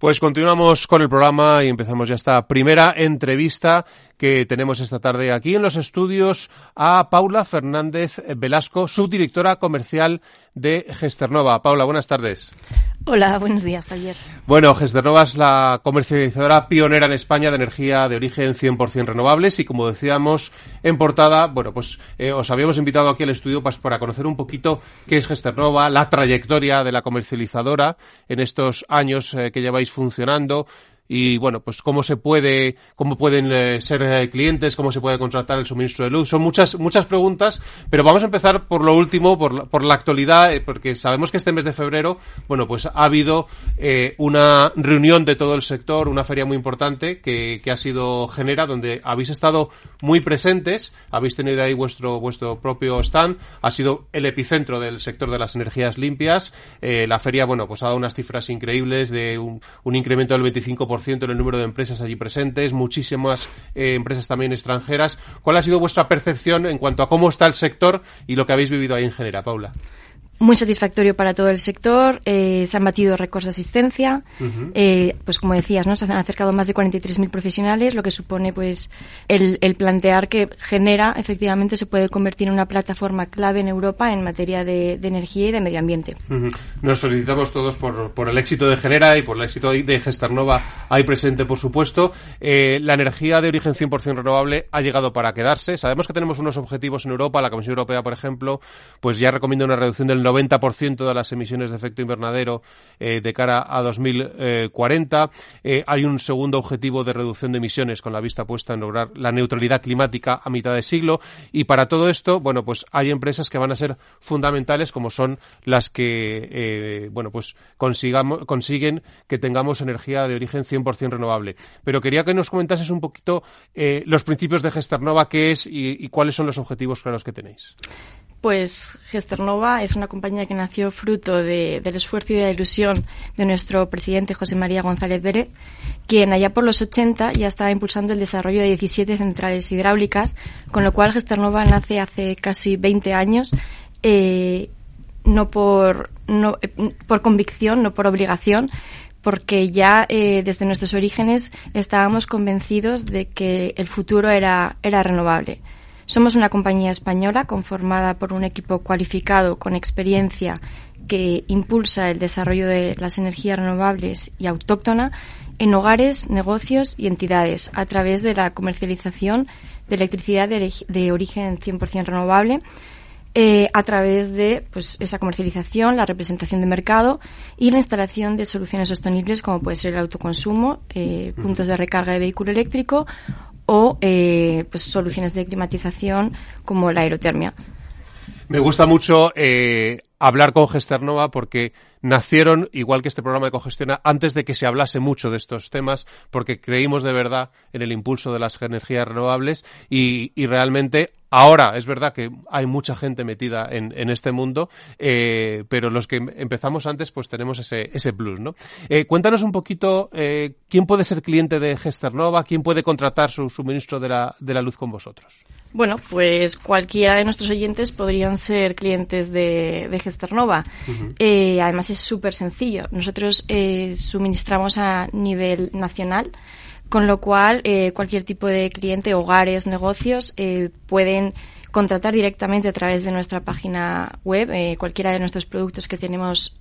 Pues continuamos con el programa y empezamos ya esta primera entrevista que tenemos esta tarde aquí en los estudios a Paula Fernández Velasco, subdirectora comercial de Gesternova. Paula, buenas tardes. Hola, buenos días, Javier. Bueno, Gesternova es la comercializadora pionera en España de energía de origen 100% renovables y como decíamos en portada, bueno, pues eh, os habíamos invitado aquí al estudio pues, para conocer un poquito qué es Gesternova, la trayectoria de la comercializadora en estos años eh, que lleváis funcionando, y bueno, pues cómo se puede, cómo pueden eh, ser eh, clientes, cómo se puede contratar el suministro de luz. Son muchas, muchas preguntas, pero vamos a empezar por lo último, por la, por la actualidad, eh, porque sabemos que este mes de febrero, bueno, pues ha habido una reunión de todo el sector, una feria muy importante que, que ha sido Genera, donde habéis estado muy presentes, habéis tenido ahí vuestro, vuestro propio stand, ha sido el epicentro del sector de las energías limpias. la feria, bueno, pues ha dado unas cifras increíbles de un, un incremento del 25% en el número de empresas allí presentes, muchísimas eh, empresas también extranjeras. ¿Cuál ha sido vuestra percepción en cuanto a cómo está el sector y lo que habéis vivido ahí en general, Paula? Muy satisfactorio para todo el sector. Eh, se han batido récords de asistencia. eh, pues como decías, ¿no? Se han acercado más de 43.000 profesionales, lo que supone pues el, el, plantear que genera efectivamente se puede convertir en una plataforma clave en Europa en materia de, de energía y de medio ambiente. Nos felicitamos todos por, por, el éxito de Genera y por el éxito de Gesternova ahí presente, por supuesto. Eh, la energía de origen 100% renovable ha llegado para quedarse. Sabemos que tenemos unos objetivos en Europa. La Comisión Europea, por ejemplo, pues ya recomienda una reducción del 90% de las emisiones de efecto invernadero eh, de cara a 2040. Eh, hay un segundo objetivo de reducción de emisiones con la vista puesta en lograr la neutralidad climática a mitad de siglo. Y para todo esto, bueno, pues hay empresas que van a ser fundamentales como son las que, eh, bueno, pues consigamos, consiguen que tengamos energía de origen 100% renovable. Pero quería que nos comentases un poquito eh, los principios de Gesternova, qué es y, y cuáles son los objetivos claros que tenéis. Pues Gesternova es una compañía que nació fruto de, del esfuerzo y de la ilusión de nuestro presidente José María González Beret, quien allá por los 80 ya estaba impulsando el desarrollo de 17 centrales hidráulicas, con lo cual Gesternova nace hace casi 20 años, eh, no, por, no eh, por convicción, no por obligación, porque ya eh, desde nuestros orígenes estábamos convencidos de que el futuro era, era renovable. Somos una compañía española conformada por un equipo cualificado con experiencia que impulsa el desarrollo de las energías renovables y autóctona en hogares, negocios y entidades a través de la comercialización de electricidad de, origen 100% renovable, eh, a través de pues, esa comercialización, la representación de mercado y la instalación de soluciones sostenibles como puede ser el autoconsumo, eh, puntos de recarga de vehículo eléctrico o eh, pues soluciones de climatización como la aerotermia. Me gusta mucho eh, hablar con Gesternova porque nacieron, igual que este programa de Cogestiona, antes de que se hablase mucho de estos temas, porque creímos de verdad en el impulso de las energías renovables y, y realmente Ahora es verdad que hay mucha gente metida en, en este mundo, eh, pero los que empezamos antes pues tenemos ese, ese plus, ¿no? Eh, cuéntanos un poquito eh, quién puede ser cliente de Gesternova, quién puede contratar su suministro de la, de la luz con vosotros. Bueno, pues cualquiera de nuestros oyentes podrían ser clientes de, de Gesternova. Uh -huh. eh, además es súper sencillo. Nosotros eh, suministramos a nivel nacional, con lo cual eh, cualquier tipo de cliente, hogares, negocios, eh, pueden contratar directamente a través de nuestra página web eh, cualquiera de nuestros productos que tenemos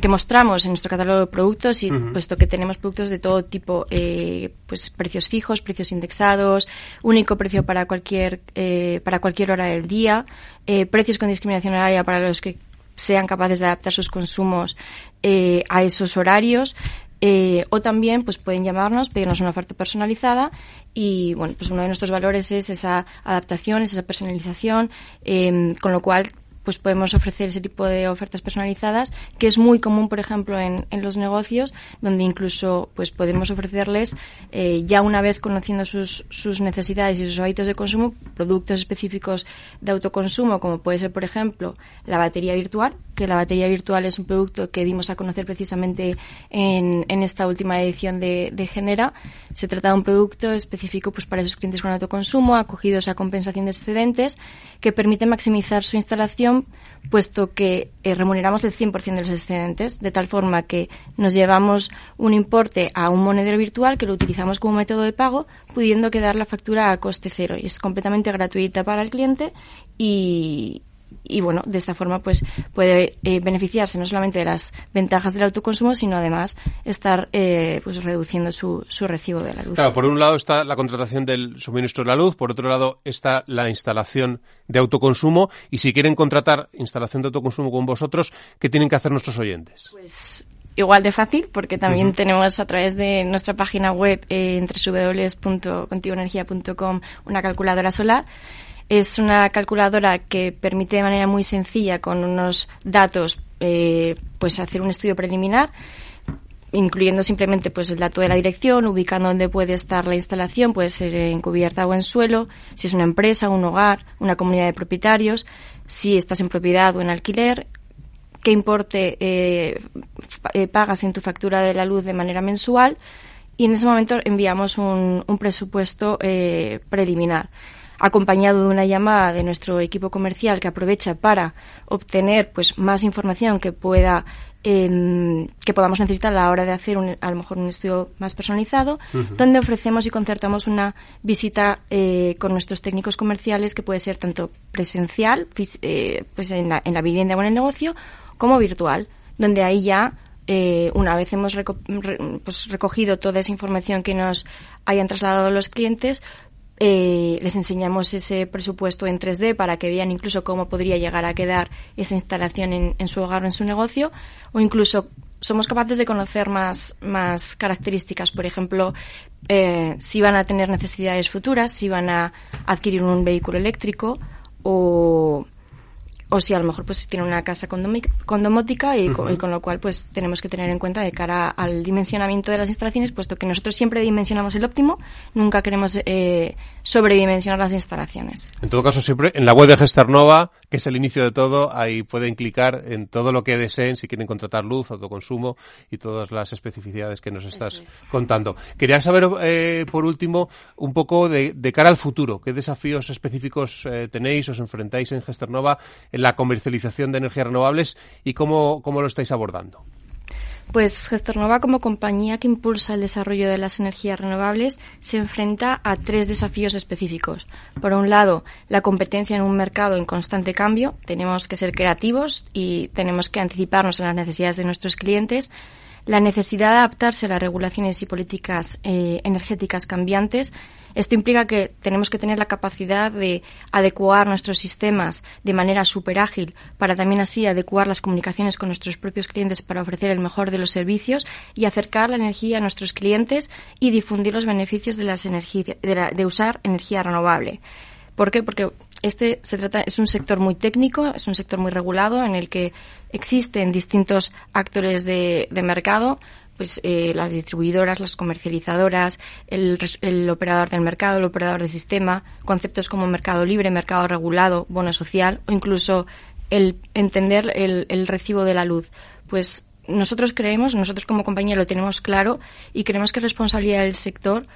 que mostramos en nuestro catálogo de productos y uh -huh. puesto que tenemos productos de todo tipo, eh, pues precios fijos, precios indexados, único precio para cualquier eh, para cualquier hora del día, eh, precios con discriminación horaria para los que sean capaces de adaptar sus consumos eh, a esos horarios. Eh, o también pues pueden llamarnos, pedirnos una oferta personalizada y bueno, pues uno de nuestros valores es esa adaptación, es esa personalización, eh, con lo cual pues podemos ofrecer ese tipo de ofertas personalizadas, que es muy común, por ejemplo, en, en los negocios, donde incluso pues podemos ofrecerles, eh, ya una vez conociendo sus, sus necesidades y sus hábitos de consumo, productos específicos de autoconsumo, como puede ser, por ejemplo, la batería virtual, que la batería virtual es un producto que dimos a conocer precisamente en, en esta última edición de, Genera. Se trata de un producto específico pues, para esos clientes con autoconsumo, acogidos a compensación de excedentes, que permite maximizar su instalación, puesto que eh, remuneramos el 100% de los excedentes, de tal forma que nos llevamos un importe a un monedero virtual que lo utilizamos como método de pago, pudiendo quedar la factura a coste cero. Y es completamente gratuita para el cliente y, y bueno, de esta forma pues puede eh, beneficiarse no solamente de las ventajas del autoconsumo, sino además estar eh, pues reduciendo su, su recibo de la luz. Claro, por un lado está la contratación del suministro de la luz, por otro lado está la instalación de autoconsumo y si quieren contratar instalación de autoconsumo con vosotros, ¿qué tienen que hacer nuestros oyentes? Pues igual de fácil, porque también tenemos a través de nuestra página web eh, entre www.contigoenergia.com una calculadora solar es una calculadora que permite de manera muy sencilla, con unos datos, eh, pues hacer un estudio preliminar incluyendo simplemente pues el dato de la dirección, ubicando dónde puede estar la instalación, puede ser en cubierta o en suelo, si es una empresa, un hogar, una comunidad de propietarios, si estás en propiedad o en alquiler, qué importe eh, eh, pagas en tu factura de la luz de manera mensual y en ese momento enviamos un, un presupuesto preliminar acompañado de una llamada de nuestro equipo comercial que aprovecha para obtener pues más información que pueda em, que podamos necesitar a la hora de hacer a lo mejor un estudio más personalizado, donde ofrecemos y concertamos una visita eh, con nuestros técnicos comerciales que puede ser tanto presencial, eh, pues en la, en la vivienda o en el negocio, como virtual, donde ahí ya eh, una vez hemos pues recogido toda esa información que nos hayan trasladado los clientes, eh, les enseñamos ese presupuesto en 3D para que vean incluso cómo podría llegar a quedar esa instalación en, su hogar o en su negocio, o incluso somos capaces de conocer más, más características, por ejemplo, eh, si van a tener necesidades futuras, si van a adquirir un vehículo eléctrico o o si a lo mejor pues tiene una casa condomótica y, con, lo cual pues tenemos que tener en cuenta de cara al dimensionamiento de las instalaciones, puesto que nosotros siempre dimensionamos el óptimo, nunca queremos eh, sobredimensionar las instalaciones. En todo caso, siempre en la web de Gesternova, que es el inicio de todo, ahí pueden clicar en todo lo que deseen si quieren contratar luz, autoconsumo y todas las especificidades que nos estás contando. Quería saber, eh, por último, un poco de, cara al futuro, qué desafíos específicos eh, tenéis, os enfrentáis en Gesternova la comercialización de energías renovables y cómo, cómo lo estáis abordando. Pues Gesternova, como compañía que impulsa el desarrollo de las energías renovables, se enfrenta a tres desafíos específicos. Por un lado, la competencia en un mercado en constante cambio. Tenemos que ser creativos y tenemos que anticiparnos a las necesidades de nuestros clientes la necesidad de adaptarse a las regulaciones y políticas eh, energéticas cambiantes. Esto implica que tenemos que tener la capacidad de adecuar nuestros sistemas de manera súper ágil para también así adecuar las comunicaciones con nuestros propios clientes para ofrecer el mejor de los servicios y acercar la energía a nuestros clientes y difundir los beneficios de, las de, de usar energía renovable. ¿Por qué? Porque este se trata, es un sector muy técnico, es un sector muy regulado en el que existen distintos actores de, mercado, pues eh, las distribuidoras, las comercializadoras, el, el, operador del mercado, el operador del sistema, conceptos como mercado libre, mercado regulado, bono social o incluso el entender el, el recibo de la luz. Pues nosotros creemos, nosotros como compañía lo tenemos claro y creemos que es responsabilidad del sector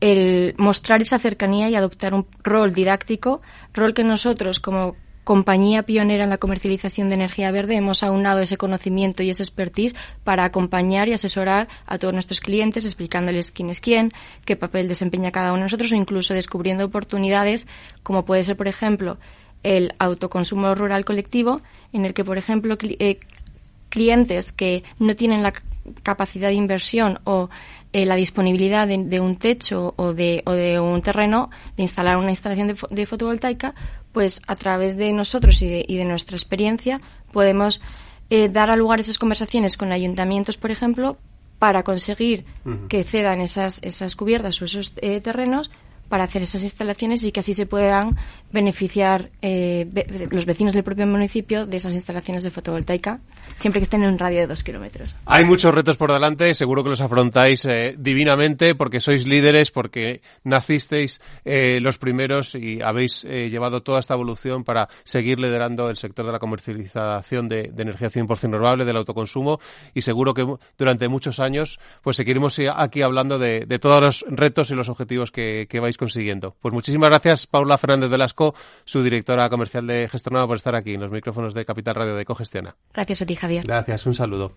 el mostrar esa cercanía y adoptar un rol didáctico, rol que nosotros como compañía pionera en la comercialización de energía verde hemos aunado ese conocimiento y ese expertise para acompañar y asesorar a todos nuestros clientes explicándoles quién es quién, qué papel desempeña cada uno de nosotros o incluso descubriendo oportunidades como puede ser, por ejemplo, el autoconsumo rural colectivo en el que, por ejemplo, eh, clientes que no tienen la capacidad de inversión o eh, la disponibilidad de, un techo o de, o de un terreno, de instalar una instalación de, fotovoltaica, pues a través de nosotros y de, y de nuestra experiencia podemos eh, dar a lugar esas conversaciones con ayuntamientos, por ejemplo, para conseguir que cedan esas, esas cubiertas o esos eh, terrenos para hacer esas instalaciones y que así se puedan beneficiar eh, los vecinos del propio municipio de esas instalaciones de fotovoltaica, siempre que estén en un radio de dos kilómetros. Hay muchos retos por delante, seguro que los afrontáis eh, divinamente porque sois líderes, porque nacisteis eh, los primeros y habéis llevado toda esta evolución para seguir liderando el sector de la comercialización de, energía 100% renovable, del autoconsumo y seguro que durante muchos años pues seguiremos aquí hablando de, todos los retos y los objetivos que vais consiguiendo. Pues muchísimas gracias, Paula Fernández Velasco, su directora comercial de Gestionado, por estar aquí en los micrófonos de Capital Radio de Cogestiona. Gracias a ti, Javier. Gracias, un saludo.